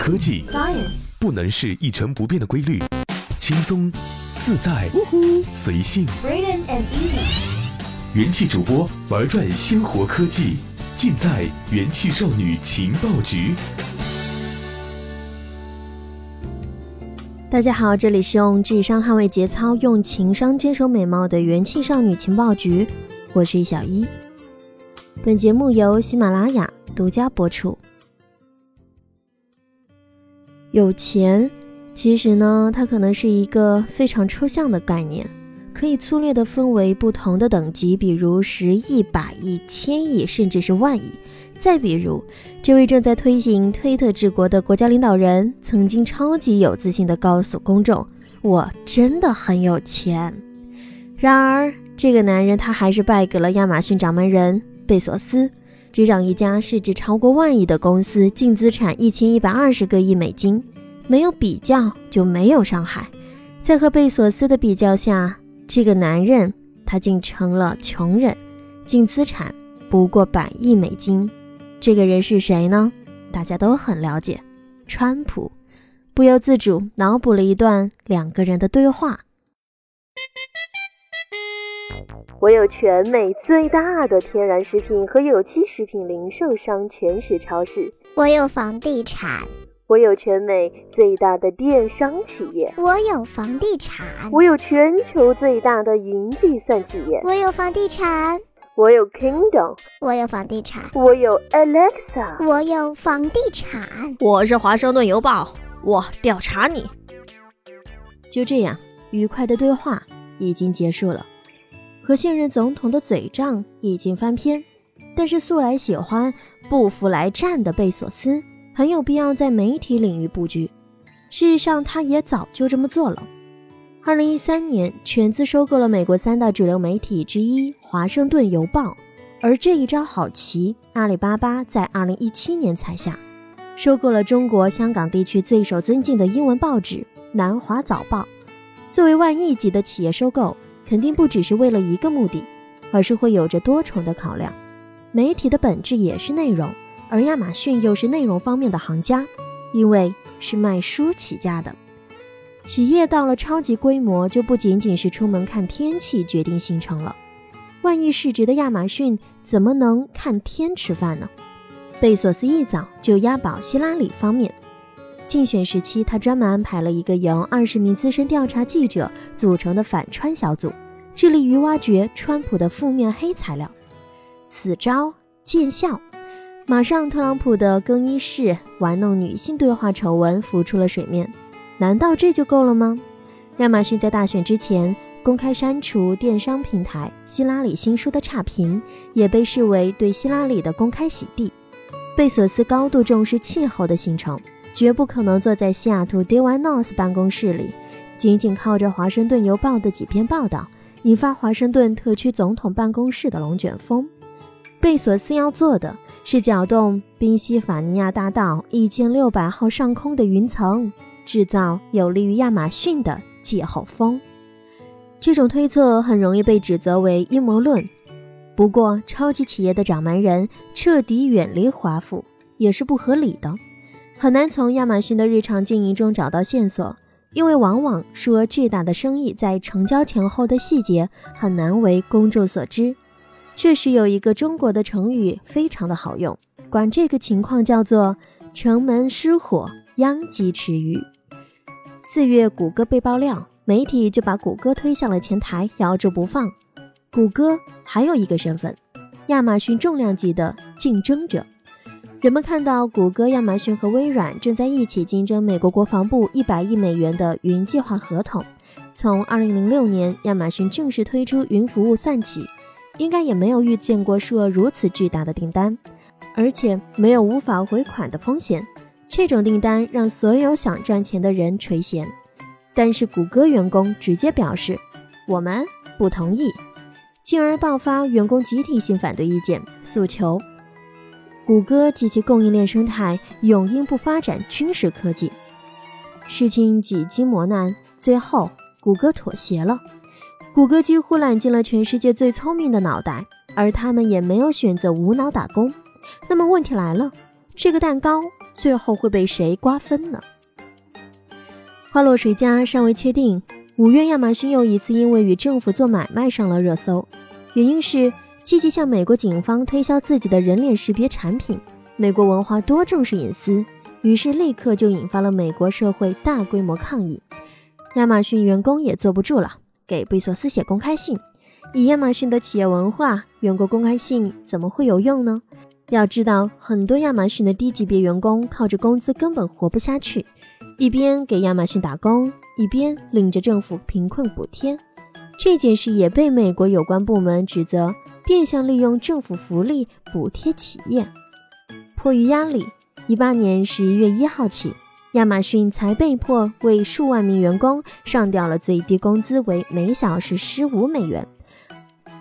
科技 Science 不能是一成不变的规律，轻松、自在、随性。And Easy 元气主播玩转鲜活科技，尽在元气少女情报局。大家好，这里是用智商捍卫节操，用情商坚守美貌的元气少女情报局，我是小一。本节目由喜马拉雅独家播出。有钱，其实呢，它可能是一个非常抽象的概念，可以粗略的分为不同的等级，比如十亿、百亿、千亿，甚至是万亿。再比如，这位正在推行推特治国的国家领导人，曾经超级有自信地告诉公众：“我真的很有钱。”然而，这个男人他还是败给了亚马逊掌门人贝索斯，执掌一家市值超过万亿的公司，净资产一千一百二十个亿美金。没有比较就没有伤害，在和贝索斯的比较下，这个男人他竟成了穷人，净资产不过百亿美金。这个人是谁呢？大家都很了解，川普。不由自主脑补了一段两个人的对话。我有全美最大的天然食品和有机食品零售商全食超市，我有房地产，我有全美最大的电商企业，我有房地产，我有全球最大的云计算企业，我有房地产，我有 Kingdom，我有房地产，我有 Alexa，我有房地产。我是华盛顿邮报，我调查你。就这样，愉快的对话已经结束了，和现任总统的嘴仗已经翻篇，但是素来喜欢不服来战的贝索斯很有必要在媒体领域布局。事实上，他也早就这么做了。二零一三年，全资收购了美国三大主流媒体之一《华盛顿邮报》，而这一招好棋，阿里巴巴在二零一七年才下。收购了中国香港地区最受尊敬的英文报纸《南华早报》。作为万亿级的企业收购，肯定不只是为了一个目的，而是会有着多重的考量。媒体的本质也是内容，而亚马逊又是内容方面的行家，因为是卖书起家的。企业到了超级规模，就不仅仅是出门看天气决定行程了。万亿市值的亚马逊怎么能看天吃饭呢？贝索斯一早就押宝希拉里方面。竞选时期，他专门安排了一个由二十名资深调查记者组成的反川小组，致力于挖掘川普的负面黑材料。此招见效，马上特朗普的更衣室玩弄女性对话丑闻浮出了水面。难道这就够了吗？亚马逊在大选之前公开删除电商平台希拉里新书的差评，也被视为对希拉里的公开洗地。贝索斯高度重视气候的形成，绝不可能坐在西雅图 DY North 办公室里，仅仅靠着《华盛顿邮报》的几篇报道，引发华盛顿特区总统办公室的龙卷风。贝索斯要做的是搅动宾夕法尼亚大道一千六百号上空的云层，制造有利于亚马逊的季候风。这种推测很容易被指责为阴谋论。不过，超级企业的掌门人彻底远离华府也是不合理的，很难从亚马逊的日常经营中找到线索，因为往往数额巨大的生意在成交前后的细节很难为公众所知。确实有一个中国的成语非常的好用，管这个情况叫做“城门失火，殃及池鱼”。四月，谷歌被爆料，媒体就把谷歌推向了前台，摇着不放。谷歌还有一个身份，亚马逊重量级的竞争者。人们看到谷歌、亚马逊和微软正在一起竞争美国国防部一百亿美元的云计划合同。从二零零六年亚马逊正式推出云服务算起，应该也没有遇见过数额如此巨大的订单，而且没有无法回款的风险。这种订单让所有想赚钱的人垂涎。但是谷歌员工直接表示，我们不同意。进而爆发员工集体性反对意见诉求。谷歌及其供应链生态永应不发展军事科技。事情几经磨难，最后谷歌妥协了。谷歌几乎揽进了全世界最聪明的脑袋，而他们也没有选择无脑打工。那么问题来了，这个蛋糕最后会被谁瓜分呢？花落谁家尚未确定。五月，亚马逊又一次因为与政府做买卖上了热搜，原因是积极向美国警方推销自己的人脸识别产品。美国文化多重视隐私，于是立刻就引发了美国社会大规模抗议。亚马逊员工也坐不住了，给贝索斯写公开信。以亚马逊的企业文化，员工公开信怎么会有用呢？要知道，很多亚马逊的低级别员工靠着工资根本活不下去，一边给亚马逊打工。一边领着政府贫困补贴，这件事也被美国有关部门指责变相利用政府福利补贴企业。迫于压力，一八年十一月一号起，亚马逊才被迫为数万名员工上调了最低工资为每小时十五美元。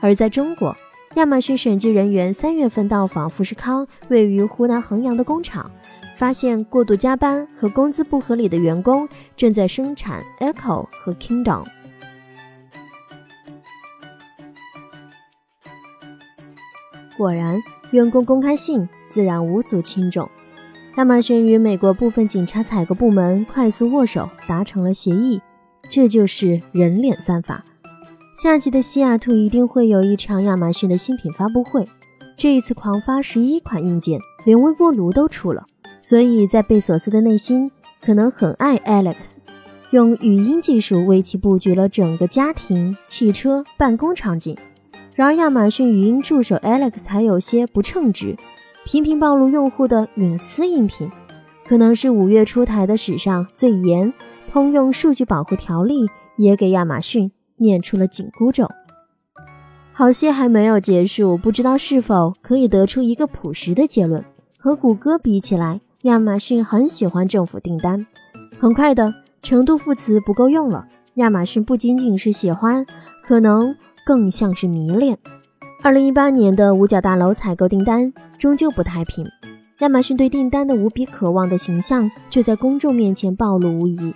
而在中国，亚马逊审计人员三月份到访富士康位于湖南衡阳的工厂。发现过度加班和工资不合理的员工正在生产 Echo 和 Kingdom。果然，员工公开信自然无足轻重。亚马逊与美国部分警察采购部门快速握手，达成了协议。这就是人脸算法。下季的西雅图一定会有一场亚马逊的新品发布会。这一次狂发十一款硬件，连微波炉都出了。所以在贝索斯的内心，可能很爱 Alex，用语音技术为其布局了整个家庭、汽车、办公场景。然而，亚马逊语音助手 Alex 还有些不称职，频频暴露用户的隐私音频，可能是五月出台的史上最严通用数据保护条例，也给亚马逊念出了紧箍咒。好戏还没有结束，不知道是否可以得出一个朴实的结论：和谷歌比起来。亚马逊很喜欢政府订单，很快的程度副词不够用了。亚马逊不仅仅是喜欢，可能更像是迷恋。二零一八年的五角大楼采购订单终究不太平，亚马逊对订单的无比渴望的形象就在公众面前暴露无遗。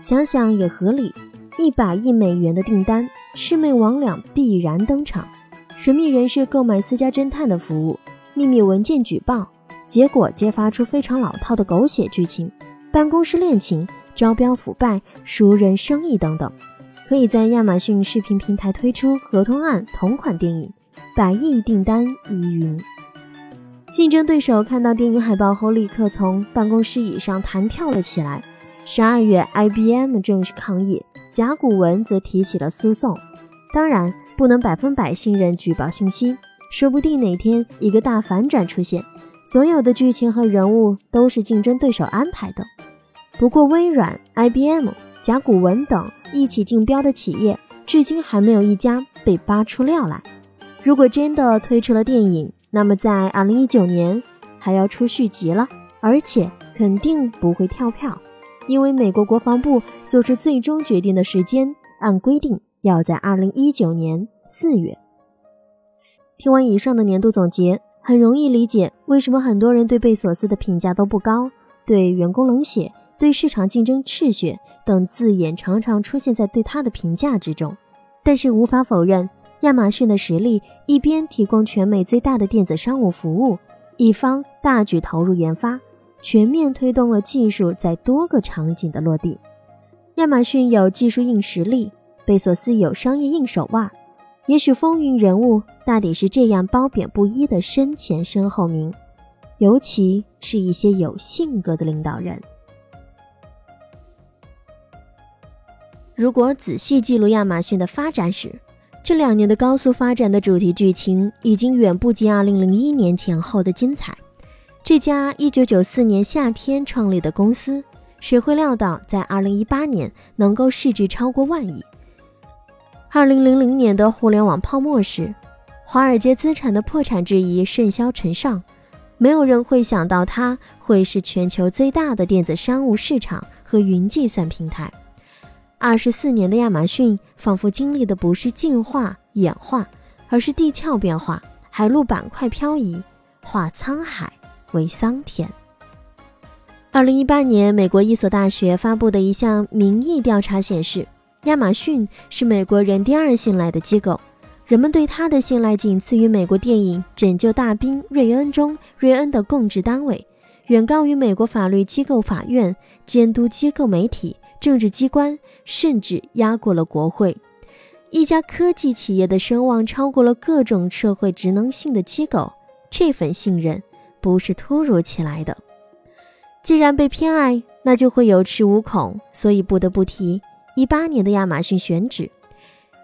想想也合理，一百亿美元的订单，魑魅魍魉必然登场，神秘人士购买私家侦探的服务，秘密文件举报。结果揭发出非常老套的狗血剧情，办公室恋情、招标腐败、熟人生意等等，可以在亚马逊视频平台推出合同案同款电影，百亿订单疑云。竞争对手看到电影海报后，立刻从办公室椅上弹跳了起来。十二月，IBM 正式抗议，甲骨文则提起了诉讼。当然，不能百分百信任举报信息，说不定哪天一个大反转出现。所有的剧情和人物都是竞争对手安排的。不过，微软、IBM、甲骨文等一起竞标的企业，至今还没有一家被扒出料来。如果真的推出了电影，那么在2019年还要出续集了，而且肯定不会跳票，因为美国国防部做出最终决定的时间，按规定要在2019年4月。听完以上的年度总结。很容易理解为什么很多人对贝索斯的评价都不高，对员工冷血，对市场竞争赤血等字眼常常出现在对他的评价之中。但是无法否认，亚马逊的实力一边提供全美最大的电子商务服务，一方大举投入研发，全面推动了技术在多个场景的落地。亚马逊有技术硬实力，贝索斯有商业硬手腕。也许风云人物大抵是这样褒贬不一的身前身后名，尤其是一些有性格的领导人。如果仔细记录亚马逊的发展史，这两年的高速发展的主题剧情已经远不及2001年前后的精彩。这家1994年夏天创立的公司，谁会料到在2018年能够市值超过万亿？二零零零年的互联网泡沫时，华尔街资产的破产质疑甚嚣尘上，没有人会想到它会是全球最大的电子商务市场和云计算平台。二十四年的亚马逊仿佛经历的不是进化演化，而是地壳变化，海陆板块漂移，化沧海为桑田。二零一八年，美国一所大学发布的一项民意调查显示。亚马逊是美国人第二信赖的机构，人们对它的信赖仅次于美国电影《拯救大兵瑞恩》中瑞恩的供职单位。远高于美国法律机构、法院、监督机构、媒体、政治机关，甚至压过了国会。一家科技企业的声望超过了各种社会职能性的机构，这份信任不是突如其来的。既然被偏爱，那就会有恃无恐，所以不得不提一八年的亚马逊选址。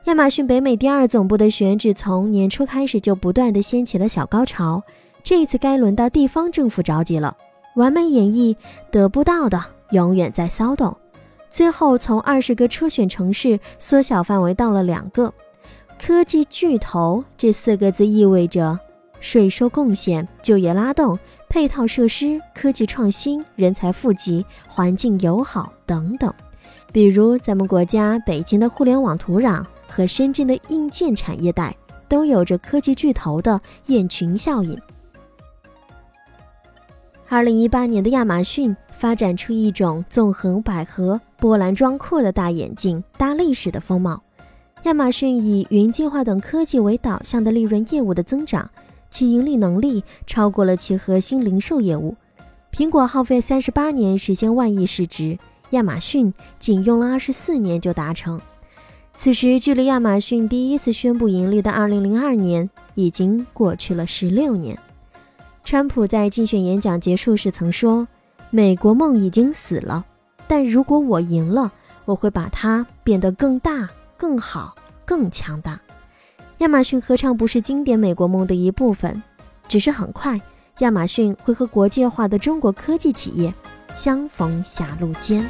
亚马逊北美第二总部的选址从年初开始就不断的掀起了小高潮，这一次该轮到地方政府着急了。完美演绎得不到的，永远在骚动。最后从二十个初选城市缩小范围到了两个。科技巨头这四个字意味着税收贡献、就业拉动、配套设施、科技创新、人才富集、环境友好等等。比如咱们国家北京的互联网土壤和深圳的硬件产业带，都有着科技巨头的雁群效应。二零一八年的亚马逊发展出一种纵横捭阖、波澜壮阔的大眼镜、大历史的风貌。亚马逊以云计划等科技为导向的利润业务的增长，其盈利能力超过了其核心零售业务。苹果耗费三十八年实现万亿市值，亚马逊仅用了二十四年就达成。此时，距离亚马逊第一次宣布盈利的二零零二年已经过去了十六年。川普在竞选演讲结束时曾说：“美国梦已经死了，但如果我赢了，我会把它变得更大、更好、更强大。”亚马逊何尝不是经典美国梦的一部分？只是很快，亚马逊会和国际化的中国科技企业相逢狭路间。